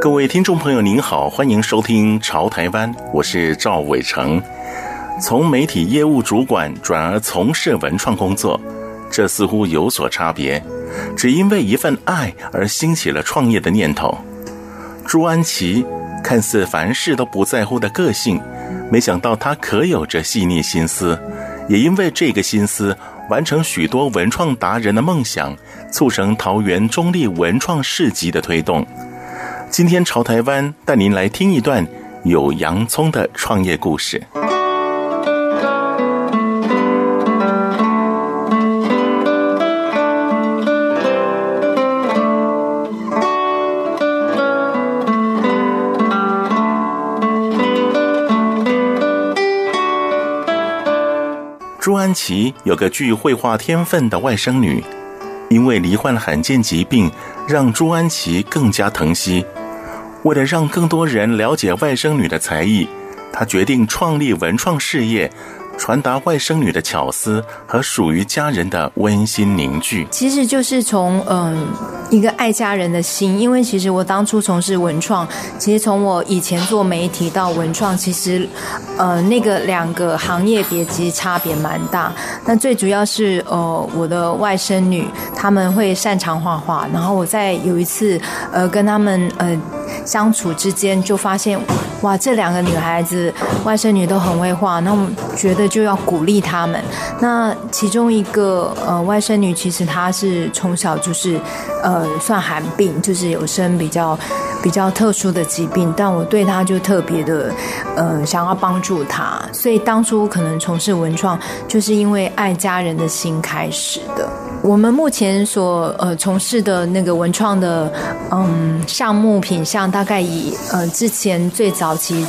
各位听众朋友，您好，欢迎收听《潮台湾》，我是赵伟成。从媒体业务主管转而从事文创工作，这似乎有所差别。只因为一份爱而兴起了创业的念头。朱安琪看似凡事都不在乎的个性，没想到她可有着细腻心思，也因为这个心思，完成许多文创达人的梦想，促成桃园中立文创市集的推动。今天潮台湾带您来听一段有洋葱的创业故事。朱安琪有个具绘画天分的外甥女，因为罹患罕见疾病，让朱安琪更加疼惜。为了让更多人了解外甥女的才艺，她决定创立文创事业，传达外甥女的巧思和属于家人的温馨凝聚。其实就是从嗯一个爱家人的心，因为其实我当初从事文创，其实从我以前做媒体到文创，其实呃那个两个行业别其实差别蛮大。那最主要是呃我的外甥女他们会擅长画画，然后我在有一次呃跟他们呃。相处之间就发现，哇，这两个女孩子外甥女都很会画，那我们觉得就要鼓励她们。那其中一个呃外甥女，其实她是从小就是呃算罕病，就是有生比较比较特殊的疾病，但我对她就特别的呃想要帮助她，所以当初可能从事文创，就是因为爱家人的心开始的。我们目前所呃从事的那个文创的嗯项目品项，大概以呃之前最早早期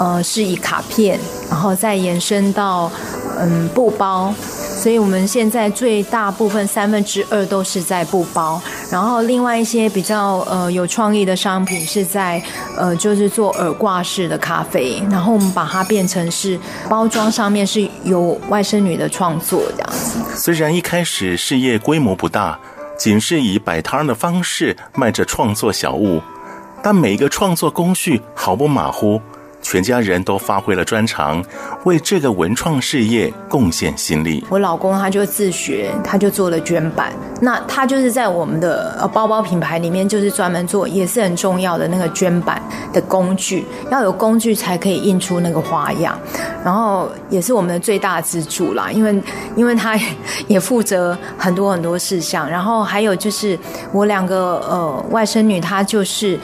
呃是以卡片，然后再延伸到嗯布包。所以我们现在最大部分三分之二都是在布包，然后另外一些比较呃有创意的商品是在呃就是做耳挂式的咖啡，然后我们把它变成是包装上面是有外甥女的创作这样子。虽然一开始事业规模不大，仅是以摆摊的方式卖着创作小物，但每一个创作工序毫不马虎。全家人都发挥了专长，为这个文创事业贡献心力。我老公他就自学，他就做了绢板。那他就是在我们的呃包包品牌里面，就是专门做，也是很重要的那个绢板的工具。要有工具才可以印出那个花样，然后也是我们的最大支柱啦。因为因为他也负责很多很多事项，然后还有就是我两个呃外甥女，她就是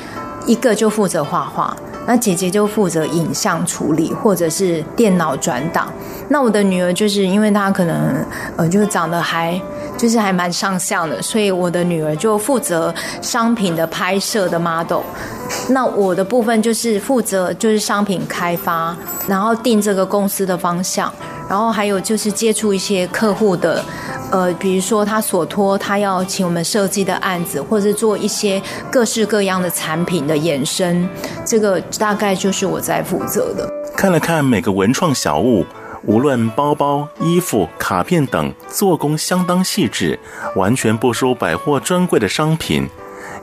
一个就负责画画。那姐姐就负责影像处理，或者是电脑转档。那我的女儿就是因为她可能呃，就长得还就是还蛮上相的，所以我的女儿就负责商品的拍摄的 model。那我的部分就是负责就是商品开发，然后定这个公司的方向，然后还有就是接触一些客户的。呃，比如说他所托他要请我们设计的案子，或者是做一些各式各样的产品的衍生，这个大概就是我在负责的。看了看每个文创小物，无论包包、衣服、卡片等，做工相当细致，完全不输百货专柜的商品，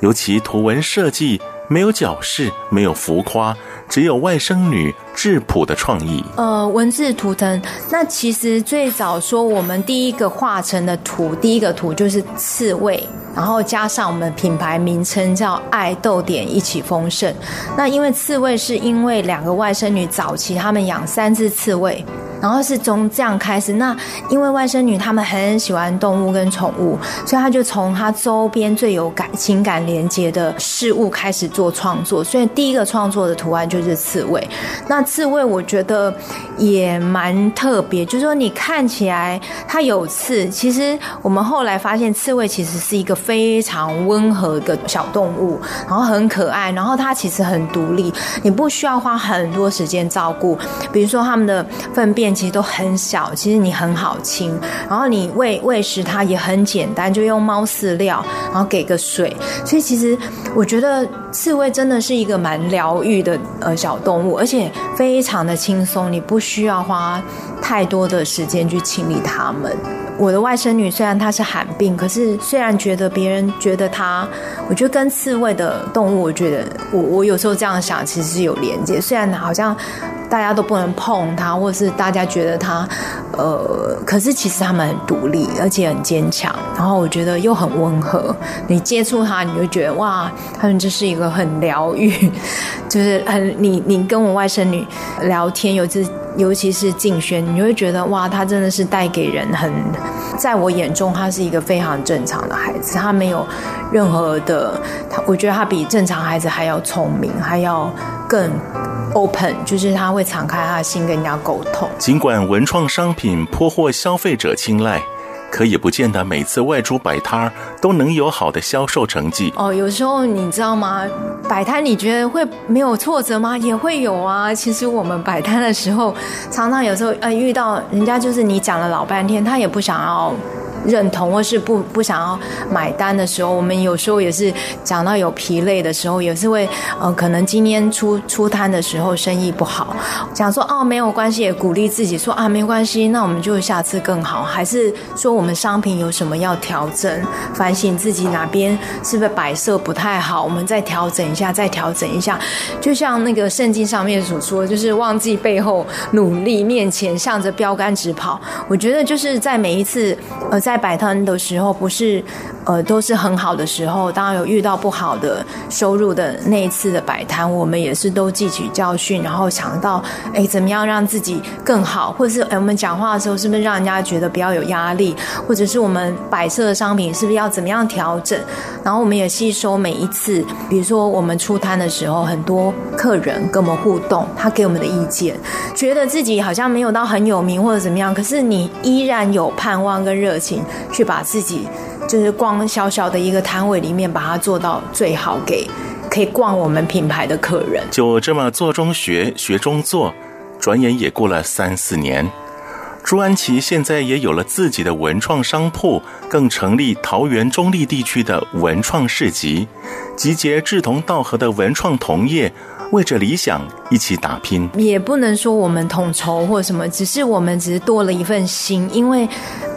尤其图文设计。没有矫饰，没有浮夸，只有外甥女质朴的创意。呃，文字图腾，那其实最早说我们第一个画成的图，第一个图就是刺猬，然后加上我们品牌名称叫“爱豆点一起丰盛”。那因为刺猬是因为两个外甥女早期他们养三只刺猬。然后是从这样开始。那因为外甥女她们很喜欢动物跟宠物，所以她就从她周边最有感情感连接的事物开始做创作。所以第一个创作的图案就是刺猬。那刺猬我觉得也蛮特别，就是说你看起来它有刺，其实我们后来发现刺猬其实是一个非常温和的小动物，然后很可爱，然后它其实很独立，你不需要花很多时间照顾。比如说它们的粪便其实都很小，其实你很好清，然后你喂喂食它也很简单，就用猫饲料，然后给个水。所以其实我觉得刺猬真的是一个蛮疗愈的呃小动物，而且非常的轻松，你不需要花太多的时间去清理它们。我的外甥女虽然她是罕病，可是虽然觉得别人觉得她，我觉得跟刺猬的动物，我觉得我我有时候这样想，其实是有连接。虽然好像大家都不能碰它，或是大家觉得它，呃，可是其实它们很独立，而且很坚强。然后我觉得又很温和，你接触它，你就觉得哇，他们就是一个很疗愈，就是很你你跟我外甥女聊天，有这。尤其是静轩，你会觉得哇，他真的是带给人很，在我眼中，他是一个非常正常的孩子，他没有任何的，他我觉得他比正常孩子还要聪明，还要更 open，就是他会敞开他的心跟人家沟通。尽管文创商品颇获消费者青睐。可也不见得每次外出摆摊都能有好的销售成绩哦。有时候你知道吗？摆摊你觉得会没有挫折吗？也会有啊。其实我们摆摊的时候，常常有时候呃遇到人家就是你讲了老半天，他也不想要。认同或是不不想要买单的时候，我们有时候也是讲到有疲累的时候，也是会呃，可能今天出出摊的时候生意不好，讲说哦没有关系，也鼓励自己说啊没关系，那我们就下次更好，还是说我们商品有什么要调整，反省自己哪边是不是摆设不太好，我们再调整一下，再调整一下。就像那个圣经上面所说，就是忘记背后，努力面前，向着标杆直跑。我觉得就是在每一次呃在在摆摊的时候，不是，呃，都是很好的时候。当然有遇到不好的收入的那一次的摆摊，我们也是都汲取教训，然后想到，哎，怎么样让自己更好，或者是，哎，我们讲话的时候是不是让人家觉得比较有压力，或者是我们摆设的商品是不是要怎么样调整？然后我们也吸收每一次，比如说我们出摊的时候，很多客人跟我们互动，他给我们的意见，觉得自己好像没有到很有名或者怎么样，可是你依然有盼望跟热情。去把自己就是逛小小的一个摊位里面，把它做到最好，给可以逛我们品牌的客人。就这么做中学，学中做，转眼也过了三四年。朱安琪现在也有了自己的文创商铺，更成立桃园中坜地区的文创市集，集结志同道合的文创同业。为着理想一起打拼，也不能说我们统筹或什么，只是我们只是多了一份心。因为，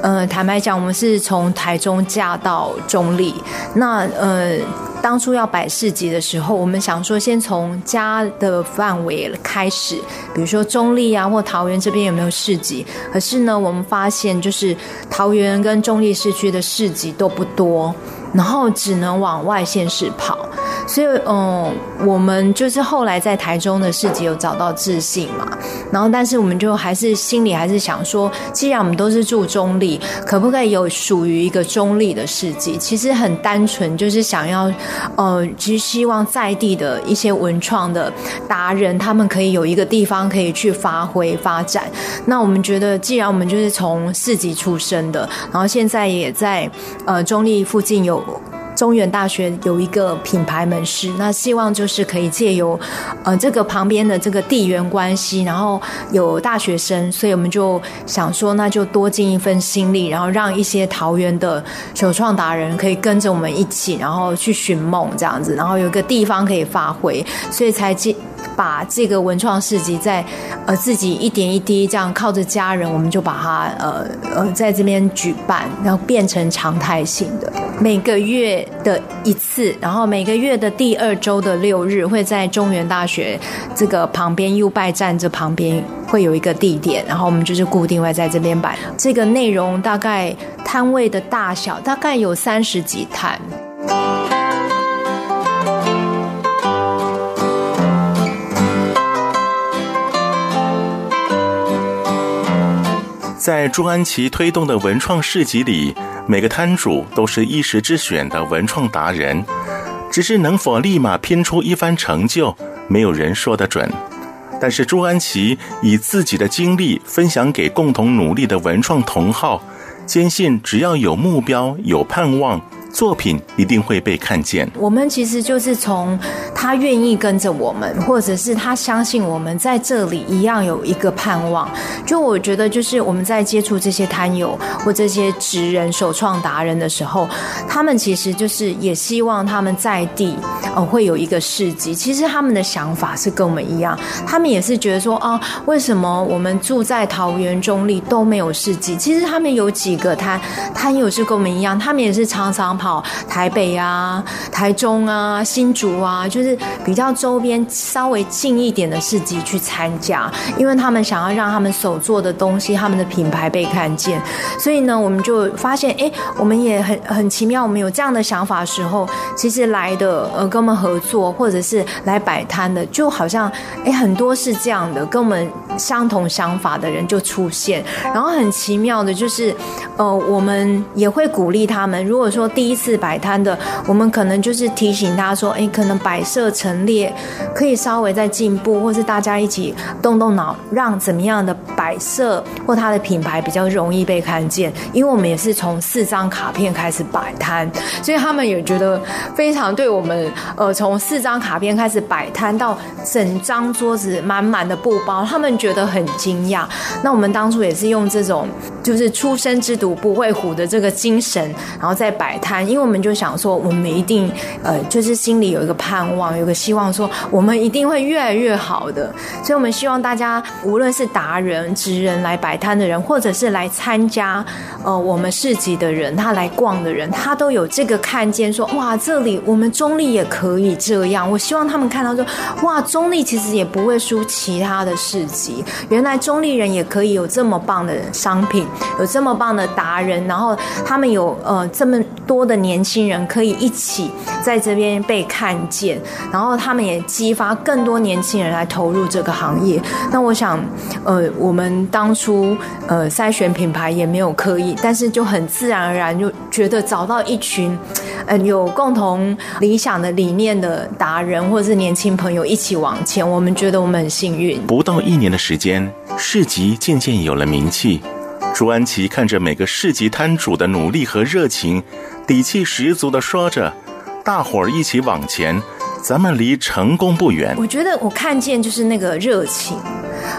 呃，坦白讲，我们是从台中嫁到中坜，那呃，当初要摆市集的时候，我们想说先从家的范围开始，比如说中立啊或桃园这边有没有市集？可是呢，我们发现就是桃园跟中立市区的市集都不多，然后只能往外县市跑。所以，嗯，我们就是后来在台中的市集有找到自信嘛，然后，但是我们就还是心里还是想说，既然我们都是住中立，可不可以有属于一个中立的市集？其实很单纯，就是想要，呃，其实希望在地的一些文创的达人，他们可以有一个地方可以去发挥发展。那我们觉得，既然我们就是从市集出生的，然后现在也在呃中立附近有。中原大学有一个品牌门市，那希望就是可以借由，呃，这个旁边的这个地缘关系，然后有大学生，所以我们就想说，那就多尽一份心力，然后让一些桃园的首创达人可以跟着我们一起，然后去寻梦这样子，然后有个地方可以发挥，所以才进。把这个文创市集在呃自己一点一滴这样靠着家人，我们就把它呃呃在这边举办，然后变成常态性的每个月的一次，然后每个月的第二周的六日会在中原大学这个旁边 U 拜站这旁边会有一个地点，然后我们就是固定会在这边摆。这个内容大概摊位的大小大概有三十几摊。在朱安琪推动的文创市集里，每个摊主都是一时之选的文创达人，只是能否立马拼出一番成就，没有人说得准。但是朱安琪以自己的经历分享给共同努力的文创同好，坚信只要有目标、有盼望。作品一定会被看见。我们其实就是从他愿意跟着我们，或者是他相信我们在这里一样有一个盼望。就我觉得，就是我们在接触这些摊友或这些职人、首创达人的时候，他们其实就是也希望他们在地呃会有一个市集。其实他们的想法是跟我们一样，他们也是觉得说啊，为什么我们住在桃园中坜都没有市集？其实他们有几个摊摊友是跟我们一样，他们也是常常。好，台北啊、台中啊、新竹啊，就是比较周边稍微近一点的市集去参加，因为他们想要让他们所做的东西、他们的品牌被看见。所以呢，我们就发现，哎，我们也很很奇妙，我们有这样的想法的时候，其实来的呃跟我们合作或者是来摆摊的，就好像哎很多是这样的，跟我们相同想法的人就出现。然后很奇妙的就是，呃，我们也会鼓励他们，如果说第一。一次摆摊的，我们可能就是提醒他说：“哎，可能摆设陈列可以稍微再进步，或是大家一起动动脑，让怎么样的摆设或它的品牌比较容易被看见。因为我们也是从四张卡片开始摆摊，所以他们也觉得非常对我们。呃，从四张卡片开始摆摊到整张桌子满满的布包，他们觉得很惊讶。那我们当初也是用这种就是初生之犊不会虎的这个精神，然后再摆摊。因为我们就想说，我们一定呃，就是心里有一个盼望，有个希望，说我们一定会越来越好的。所以，我们希望大家，无论是达人、职人来摆摊的人，或者是来参加呃我们市集的人，他来逛的人，他都有这个看见说，哇，这里我们中立也可以这样。我希望他们看到说，哇，中立其实也不会输其他的市集。原来中立人也可以有这么棒的商品，有这么棒的达人，然后他们有呃这么多的。年轻人可以一起在这边被看见，然后他们也激发更多年轻人来投入这个行业。那我想，呃，我们当初呃筛选品牌也没有刻意，但是就很自然而然就觉得找到一群呃有共同理想的理念的达人或者是年轻朋友一起往前，我们觉得我们很幸运。不到一年的时间，市集渐渐有了名气。朱安琪看着每个市集摊主的努力和热情，底气十足的说着：“大伙儿一起往前，咱们离成功不远。”我觉得我看见就是那个热情。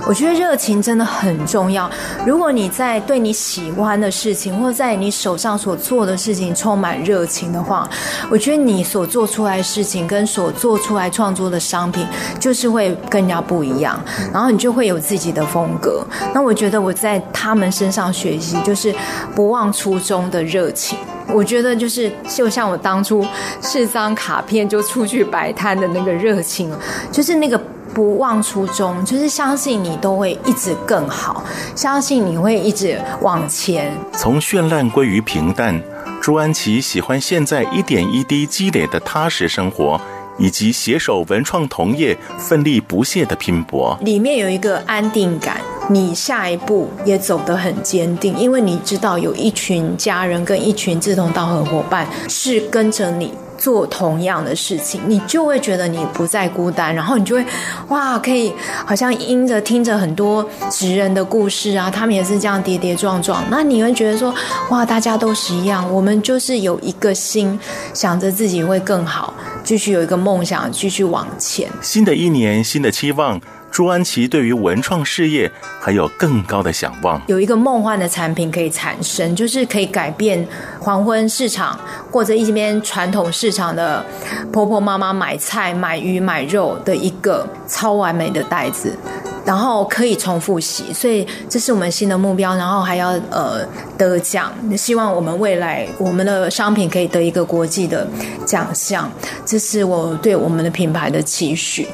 我觉得热情真的很重要。如果你在对你喜欢的事情，或在你手上所做的事情充满热情的话，我觉得你所做出来的事情跟所做出来创作的商品，就是会更加不一样。然后你就会有自己的风格。那我觉得我在他们身上学习，就是不忘初衷的热情。我觉得就是就像我当初是张卡片就出去摆摊的那个热情，就是那个。不忘初衷，就是相信你都会一直更好，相信你会一直往前。从绚烂归于平淡，朱安琪喜欢现在一点一滴积累的踏实生活，以及携手文创同业奋力不懈的拼搏。里面有一个安定感，你下一步也走得很坚定，因为你知道有一群家人跟一群志同道合伙伴是跟着你。做同样的事情，你就会觉得你不再孤单，然后你就会哇，可以好像因着听着很多职人的故事啊，他们也是这样跌跌撞撞，那你会觉得说哇，大家都是一样，我们就是有一个心，想着自己会更好，继续有一个梦想，继续往前。新的一年，新的期望。朱安琪对于文创事业还有更高的想望，有一个梦幻的产品可以产生，就是可以改变黄昏市场或者一边传统市场的婆婆妈妈买菜、买鱼、买肉的一个超完美的袋子，然后可以重复洗，所以这是我们新的目标，然后还要呃得奖，希望我们未来我们的商品可以得一个国际的奖项，这是我对我们的品牌的期许。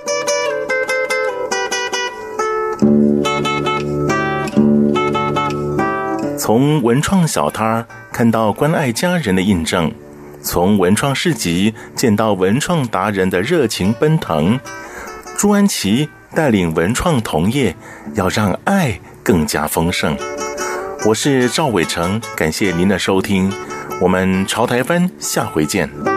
从文创小摊儿看到关爱家人的印证，从文创市集见到文创达人的热情奔腾。朱安琪带领文创同业，要让爱更加丰盛。我是赵伟成，感谢您的收听，我们潮台湾下回见。